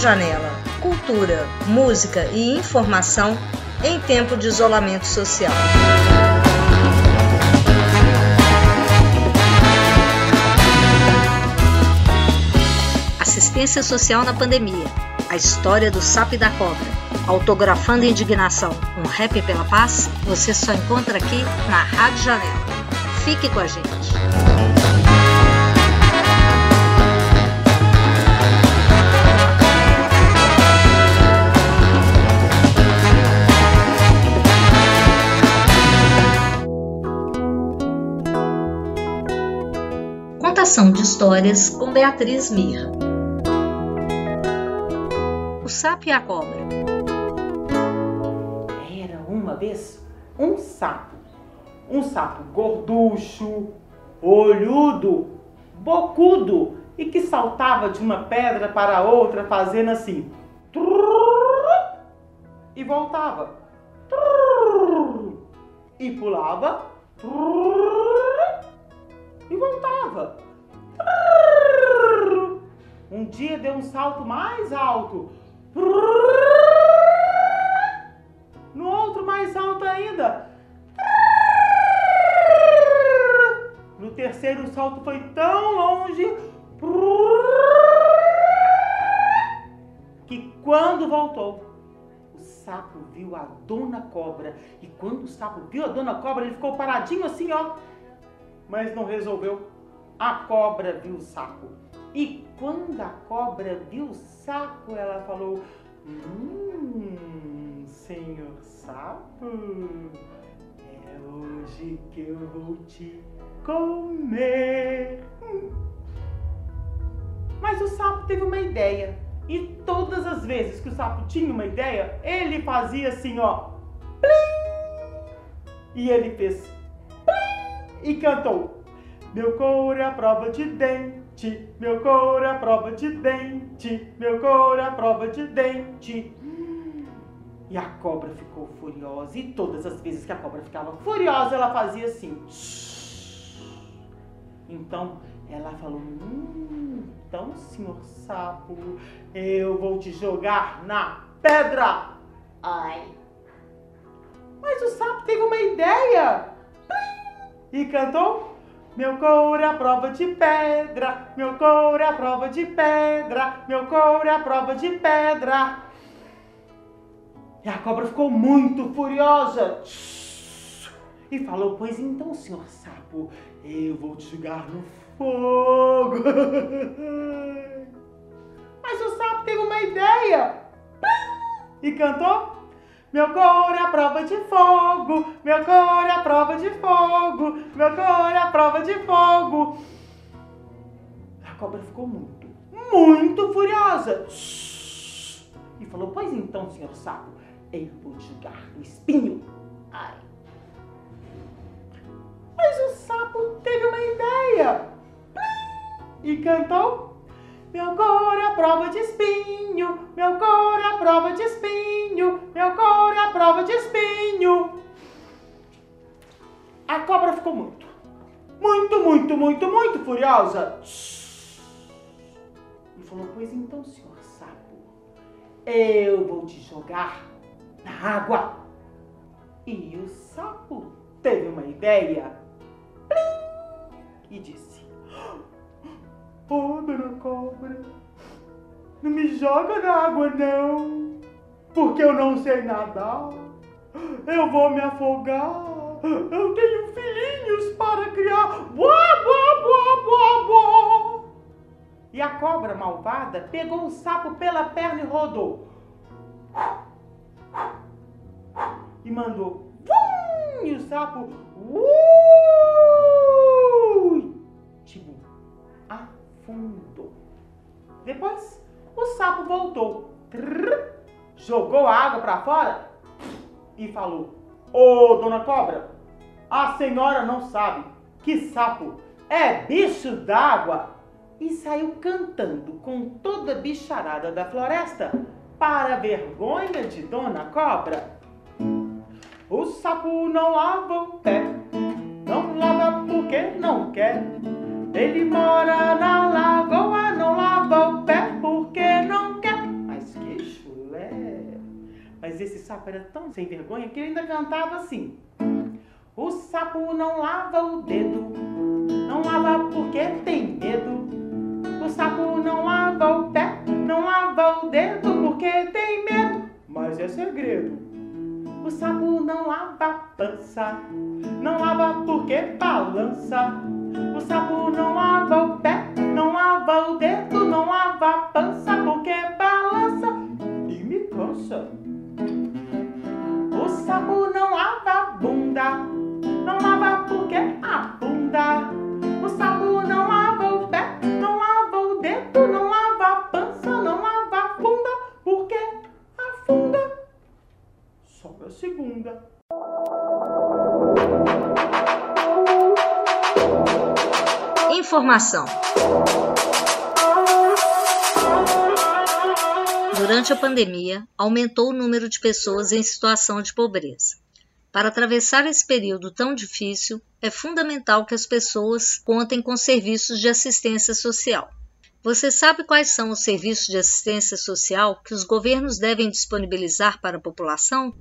Janela. Cultura, música e informação em tempo de isolamento social. Assistência social na pandemia. A história do sapo e da cobra. Autografando indignação. Um rap pela paz. Você só encontra aqui na Rádio Janela. Fique com a gente. Contação de histórias com Beatriz Mirra. O sapo e a cobra. Era uma vez um sapo. Um sapo gorducho, olhudo, bocudo e que saltava de uma pedra para outra fazendo assim. E voltava. E pulava. E voltava. Um dia deu um salto mais alto. No outro mais alto ainda. No terceiro o salto foi tão longe que quando voltou, o sapo viu a dona cobra. E quando o sapo viu a dona cobra, ele ficou paradinho assim, ó. Mas não resolveu. A cobra viu o sapo. E quando a cobra viu o sapo, ela falou: Hum, senhor sapo, é hoje que eu vou te comer. Hum. Mas o sapo teve uma ideia. E todas as vezes que o sapo tinha uma ideia, ele fazia assim, ó. Plim! E ele fez plim! E cantou. Meu couro é a prova de dente, meu couro é prova de dente, meu couro é prova de dente. E a cobra ficou furiosa. E todas as vezes que a cobra ficava furiosa, ela fazia assim. Então ela falou: hum, Então, senhor sapo, eu vou te jogar na pedra. Ai. Mas o sapo teve uma ideia. E cantou: Meu couro é prova de pedra, meu couro é prova de pedra, meu couro é prova de pedra. E a cobra ficou muito furiosa. E falou: Pois então, senhor sapo, eu vou te jogar no fogo. Mas o sapo teve uma ideia. E cantou: Meu couro é a prova de fogo, meu couro é a prova de fogo, meu couro é a prova de fogo. A cobra ficou muito, muito furiosa. E falou: Pois então, senhor sapo, eu vou jogar no espinho. Ai. Mas o sapo teve uma ideia. E cantou: Meu couro é a prova de espinho, meu couro de espinho. A cobra ficou muito, muito, muito, muito, muito furiosa. E falou: Pois então, senhor sapo, eu vou te jogar na água. E o sapo teve uma ideia e disse: Oh, dona cobra, não me joga na água não, porque eu não sei nadar. Eu vou me afogar. Eu tenho filhinhos para criar. Boa, boa, boa, boa, boa. E a cobra malvada pegou o sapo pela perna e rodou. E mandou. Vum! E o sapo. Tipo, afundou. Depois, o sapo voltou. Trrr, jogou a água para fora e falou: Ô, dona cobra, a senhora não sabe que sapo é bicho d'água. E saiu cantando com toda a bicharada da floresta para a vergonha de Dona Cobra. O sapo não lava o pé, não lava porque não quer. Ele mora na lagoa, Mas esse sapo era tão sem vergonha que ele ainda cantava assim. O sapo não lava o dedo, não lava porque tem medo. O sapo não lava o pé, não lava o dedo porque tem medo. Mas é segredo. O sapo não lava a pança, não lava porque balança. O sapo não lava O sapo não lava a bunda, não lava porque afunda. O sapo não lava o pé, não lava o dedo, não lava a pança, não lava a bunda porque afunda. Sobra a segunda. Informação. Durante a pandemia, aumentou o número de pessoas em situação de pobreza. Para atravessar esse período tão difícil, é fundamental que as pessoas contem com serviços de assistência social. Você sabe quais são os serviços de assistência social que os governos devem disponibilizar para a população?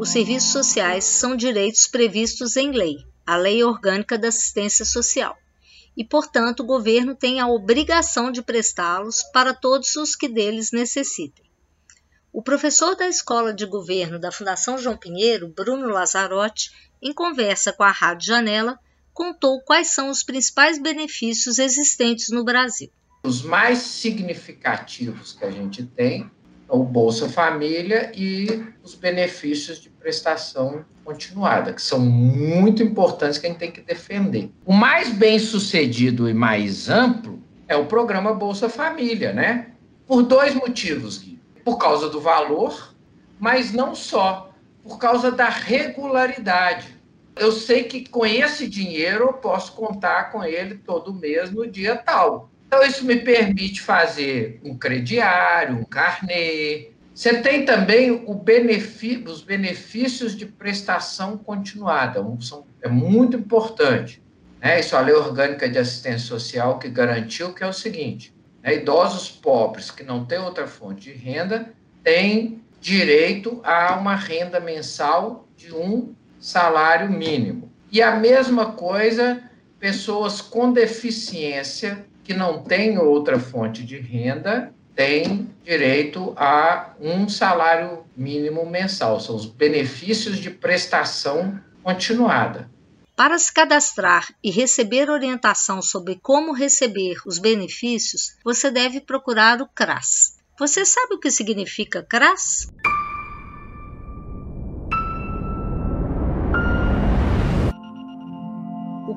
Os serviços sociais são direitos previstos em lei, a Lei Orgânica da Assistência Social, e, portanto, o governo tem a obrigação de prestá-los para todos os que deles necessitem. O professor da Escola de Governo da Fundação João Pinheiro, Bruno Lazzarotti, em conversa com a Rádio Janela, contou quais são os principais benefícios existentes no Brasil. Os mais significativos que a gente tem o Bolsa Família e os benefícios de prestação continuada, que são muito importantes que a gente tem que defender. O mais bem sucedido e mais amplo é o programa Bolsa Família, né? Por dois motivos, Gui. Por causa do valor, mas não só, por causa da regularidade. Eu sei que com esse dinheiro eu posso contar com ele todo mês no dia tal. Então, isso me permite fazer um crediário, um carnê. Você tem também benefício, os benefícios de prestação continuada, são, é muito importante. Né? Isso é a Lei Orgânica de Assistência Social que garantiu que é o seguinte: né? idosos pobres que não têm outra fonte de renda têm direito a uma renda mensal de um salário mínimo. E a mesma coisa, pessoas com deficiência que não tem outra fonte de renda tem direito a um salário mínimo mensal, são os benefícios de prestação continuada. Para se cadastrar e receber orientação sobre como receber os benefícios, você deve procurar o CRAS. Você sabe o que significa CRAS?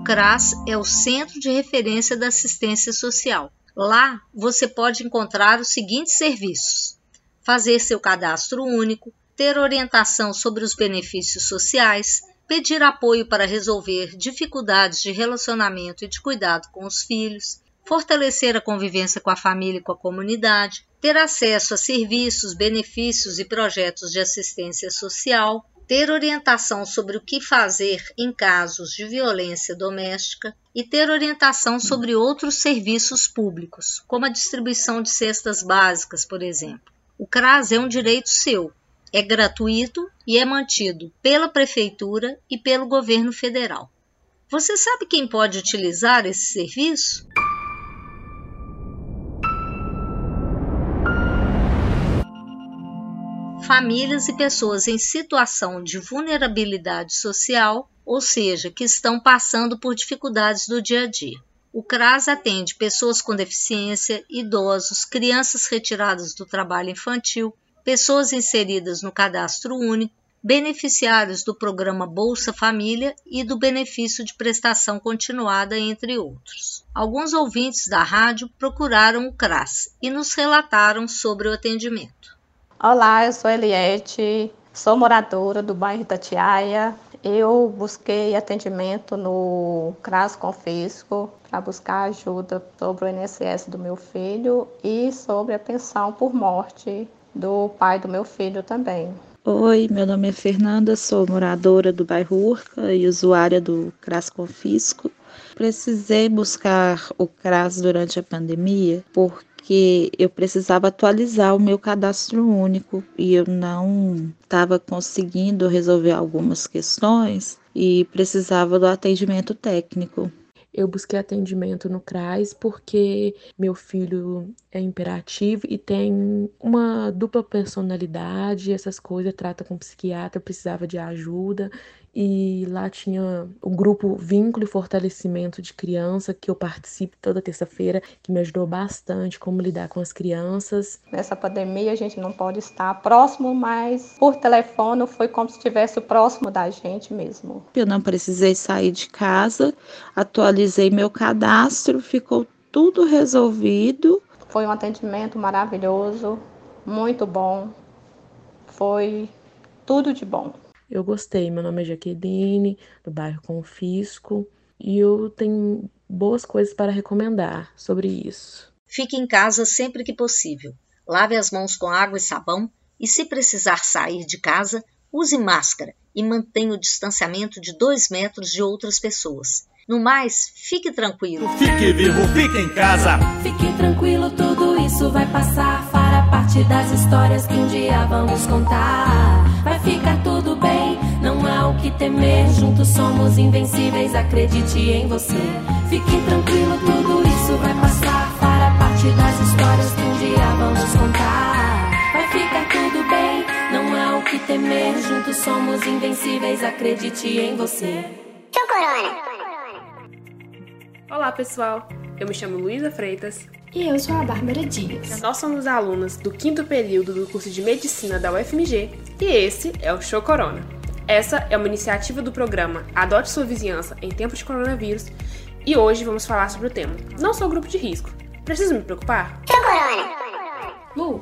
CRAS é o Centro de Referência da Assistência Social. Lá você pode encontrar os seguintes serviços: fazer seu cadastro único, ter orientação sobre os benefícios sociais, pedir apoio para resolver dificuldades de relacionamento e de cuidado com os filhos, fortalecer a convivência com a família e com a comunidade, ter acesso a serviços, benefícios e projetos de assistência social, ter orientação sobre o que fazer em casos de violência doméstica e ter orientação sobre outros serviços públicos, como a distribuição de cestas básicas, por exemplo. O CRAS é um direito seu, é gratuito e é mantido pela Prefeitura e pelo governo federal. Você sabe quem pode utilizar esse serviço? Famílias e pessoas em situação de vulnerabilidade social, ou seja, que estão passando por dificuldades do dia a dia. O CRAS atende pessoas com deficiência, idosos, crianças retiradas do trabalho infantil, pessoas inseridas no cadastro único, beneficiários do programa Bolsa Família e do benefício de prestação continuada, entre outros. Alguns ouvintes da rádio procuraram o CRAS e nos relataram sobre o atendimento. Olá, eu sou Eliette, sou moradora do bairro Itatiaia. Eu busquei atendimento no CRAS Confisco para buscar ajuda sobre o INSS do meu filho e sobre a pensão por morte do pai do meu filho também. Oi, meu nome é Fernanda, sou moradora do bairro Urca e usuária do CRAS Confisco. Precisei buscar o CRAS durante a pandemia porque eu precisava atualizar o meu cadastro único e eu não estava conseguindo resolver algumas questões e precisava do atendimento técnico. Eu busquei atendimento no CRAS porque meu filho é imperativo e tem uma dupla personalidade, essas coisas, trata com psiquiatra, precisava de ajuda e lá tinha o grupo Vínculo e Fortalecimento de Criança, que eu participo toda terça-feira, que me ajudou bastante como lidar com as crianças. Nessa pandemia a gente não pode estar próximo, mas por telefone foi como se estivesse próximo da gente mesmo. Eu não precisei sair de casa, atualizei meu cadastro, ficou tudo resolvido. Foi um atendimento maravilhoso, muito bom. Foi tudo de bom. Eu gostei. Meu nome é Jaqueline, do bairro Confisco, e eu tenho boas coisas para recomendar sobre isso. Fique em casa sempre que possível. Lave as mãos com água e sabão e, se precisar sair de casa, use máscara e mantenha o distanciamento de dois metros de outras pessoas. No mais, fique tranquilo. Fique vivo, fique em casa. Fique tranquilo, tudo isso vai passar. Fará parte das histórias que um dia vamos contar. Vai ficar tudo bem, não há o que temer. Juntos somos invencíveis, acredite em você. Fique tranquilo, tudo isso vai passar. Fará parte das histórias que um dia vamos contar. Vai ficar tudo bem, não há o que temer. Juntos somos invencíveis, acredite em você. Tchau, Corona! Olá, pessoal. Eu me chamo Luísa Freitas. E eu sou a Bárbara Dias. Nós somos alunas do quinto período do curso de Medicina da UFMG e esse é o Show Corona. Essa é uma iniciativa do programa Adote Sua Vizinhança em Tempos de Coronavírus e hoje vamos falar sobre o tema Não sou grupo de risco. Preciso me preocupar? Show Corona! Lu,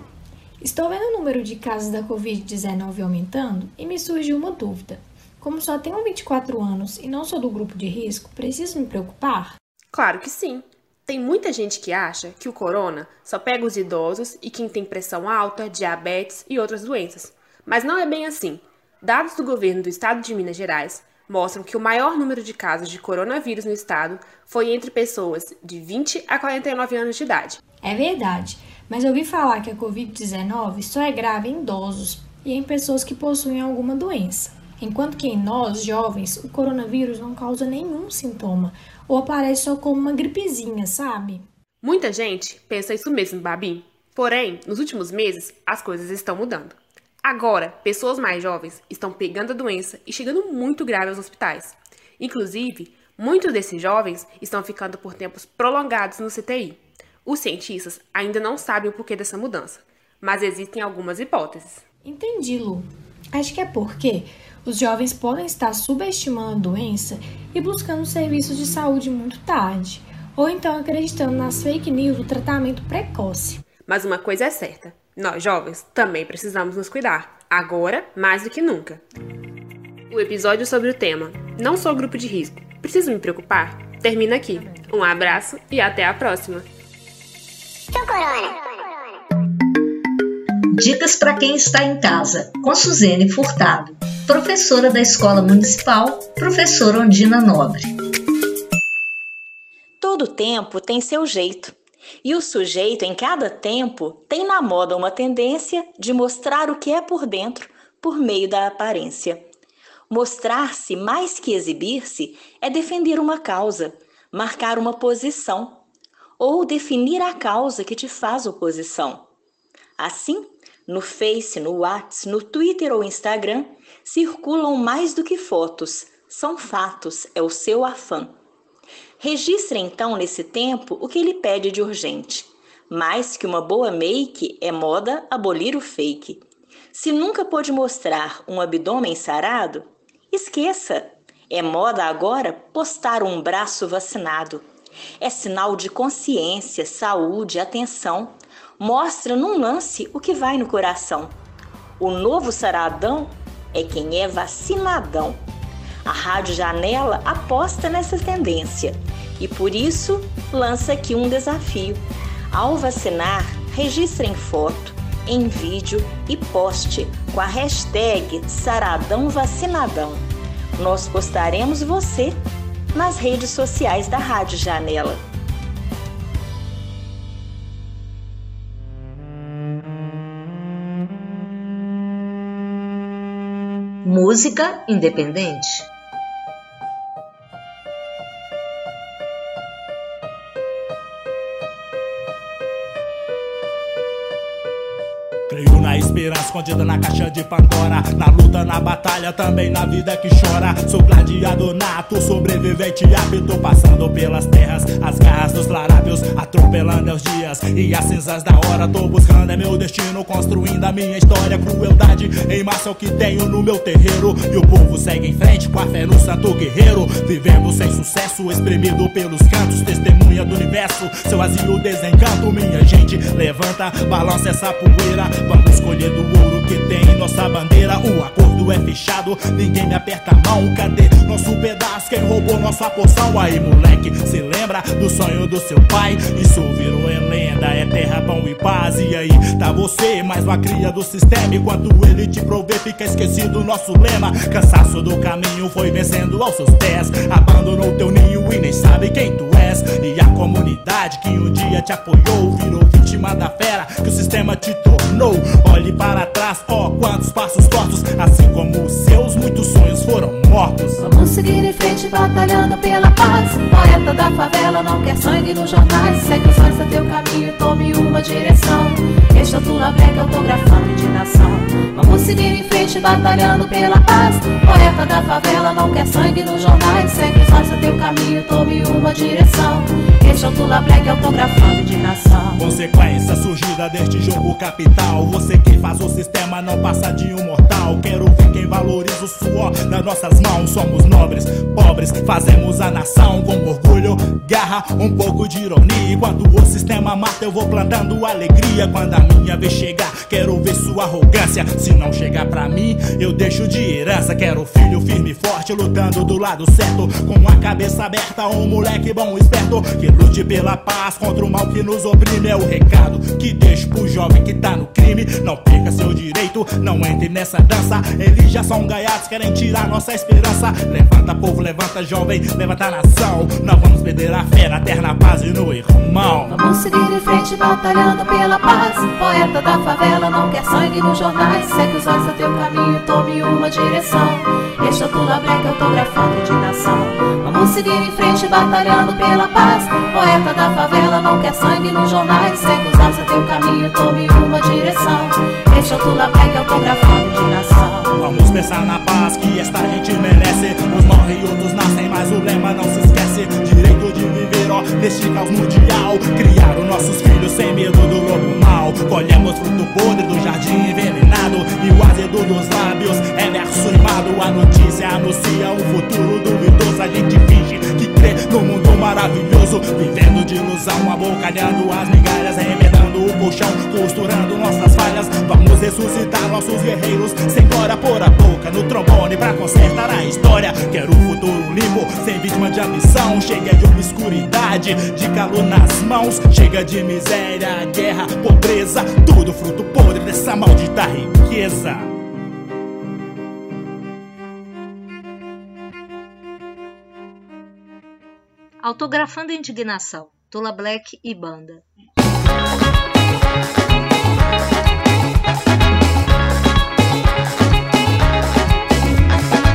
estou vendo o número de casos da Covid-19 aumentando e me surgiu uma dúvida. Como só tenho 24 anos e não sou do grupo de risco, preciso me preocupar? Claro que sim. Tem muita gente que acha que o corona só pega os idosos e quem tem pressão alta, diabetes e outras doenças. Mas não é bem assim. Dados do governo do estado de Minas Gerais mostram que o maior número de casos de coronavírus no estado foi entre pessoas de 20 a 49 anos de idade. É verdade, mas ouvi falar que a Covid-19 só é grave em idosos e em pessoas que possuem alguma doença. Enquanto que em nós, jovens, o coronavírus não causa nenhum sintoma ou aparece só como uma gripezinha, sabe? Muita gente pensa isso mesmo, Babi. Porém, nos últimos meses, as coisas estão mudando. Agora, pessoas mais jovens estão pegando a doença e chegando muito grave aos hospitais. Inclusive, muitos desses jovens estão ficando por tempos prolongados no CTI. Os cientistas ainda não sabem o porquê dessa mudança, mas existem algumas hipóteses. Entendi, Lu. Acho que é porque os jovens podem estar subestimando a doença e buscando serviços de saúde muito tarde, ou então acreditando nas fake news do tratamento precoce. Mas uma coisa é certa: nós jovens também precisamos nos cuidar, agora mais do que nunca. O episódio sobre o tema Não sou grupo de risco, preciso me preocupar? Termina aqui. Um abraço e até a próxima. Tchau, Corona! Dicas para quem está em casa, com Suzene Furtado, professora da Escola Municipal, professora Ondina Nobre. Todo tempo tem seu jeito. E o sujeito, em cada tempo, tem na moda uma tendência de mostrar o que é por dentro por meio da aparência. Mostrar-se mais que exibir-se é defender uma causa, marcar uma posição ou definir a causa que te faz oposição. Assim, no Face, no WhatsApp, no Twitter ou Instagram, circulam mais do que fotos, são fatos, é o seu afã. Registre então nesse tempo o que ele pede de urgente. Mais que uma boa make, é moda abolir o fake. Se nunca pôde mostrar um abdômen sarado, esqueça. É moda agora postar um braço vacinado. É sinal de consciência, saúde, atenção mostra num lance o que vai no coração. O novo saradão é quem é vacinadão. A Rádio Janela aposta nessa tendência e por isso lança aqui um desafio. Ao vacinar, registre em foto, em vídeo e poste com a hashtag Saradão Vacinadão. Nós postaremos você nas redes sociais da Rádio Janela. Música independente. Creio na esperança escondida na caixa de Pandora. Na luta, na batalha, também na vida que chora. Sou gladiador nato, sobrevivente apto, passando pelas terras, as garras dos larápios, atropelando os dias e as cinzas da hora. Tô buscando é meu destino, construindo a minha história. Crueldade em massa é o que tenho no meu terreiro. E o povo segue em frente com a fé no santo guerreiro. Vivendo sem sucesso, espremido pelos cantos, testemunha do universo. Seu asilo desencanto, minha gente. Levanta, balança essa poeira. Vamos escolher do ouro que tem nossa bandeira. O acordo é fechado, ninguém me aperta a mão. Cadê nosso pedaço? Quem roubou nossa poção? Aí, moleque, se lembra do sonho do seu pai? Isso virou é lenda, é terra, pão e paz. E aí, tá você, mais uma cria do sistema. Enquanto ele te provê, fica esquecido o nosso lema. Cansaço do caminho foi vencendo aos seus pés. Abandonou teu ninho e nem sabe quem tu és. E a comunidade que um dia te apoiou virou vítima da fera que o sistema te tornou. Olhe para trás, ó, quantos passos tortos, assim como seus, muitos sonhos foram mortos. Vamos seguir em frente, batalhando pela paz. Poeta da favela não quer sangue nos jornais. Segue os olhos a teu caminho, tome uma direção. Este é Tula Black autografando indignação. Vamos seguir em frente, batalhando pela paz. Poeta da favela não quer sangue nos jornais. Segue os olhos a teu caminho, tome uma direção. Este é o Tula Black autografando indignação. Consequência surgida deste jogo capital. Você que faz o sistema não passa de um mortal. Quero quem valoriza o suor das nossas mãos. Somos nobres, pobres, fazemos a nação com orgulho, garra, um pouco de ironia. Enquanto o sistema mata, eu vou plantando alegria. Quando a minha vez chegar, quero ver sua arrogância. Se não chegar pra mim, eu deixo de herança. Quero filho firme e forte, lutando do lado certo. Com a cabeça aberta, um moleque bom, esperto. Que lute pela paz contra o mal que nos oprime. É o recado que deixo pro jovem que tá no crime. Não perca seu direito, não entre nessa dança. Eles já são gaiatos, querem tirar nossa esperança. Levanta, povo, levanta, jovem, levanta nação. Não vamos perder a fé na terra, na paz e no irmão. Vamos seguir em frente, batalhando pela paz. Poeta da favela não quer sangue nos jornais. Segue os olhos a teu caminho, tome uma direção. Este é o Tula Black autografando indignação. Vamos seguir em frente, batalhando pela paz. Poeta da favela não quer sangue nos jornais. Segue os olhos a teu caminho, tome uma direção. Este é o Tula Black abocalhando as migalhas, remedando o colchão, costurando nossas falhas. Vamos ressuscitar nossos guerreiros, sem glória por a boca no trombone pra consertar a história. Quero um futuro limpo, sem vítima de ambição. Chega de obscuridade, de calor nas mãos. Chega de miséria, guerra, pobreza. Tudo fruto podre dessa maldita riqueza. Autografando indignação. Tula Black e banda.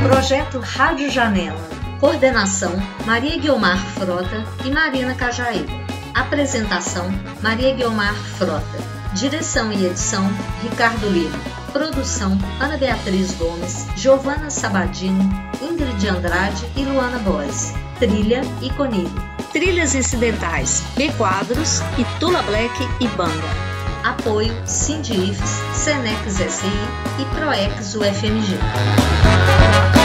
Projeto Rádio Janela. Coordenação: Maria Guiomar Frota e Marina Cajaíba. Apresentação: Maria Guiomar Frota. Direção e edição: Ricardo Lima. Produção: Ana Beatriz Gomes, Giovana Sabadini, Ingrid Andrade e Luana Boes. Trilha e Conilho. Trilhas incidentais: B Quadros e Tula Black e Banda. Apoio Sindifes, Senex SI e Proex UFMG.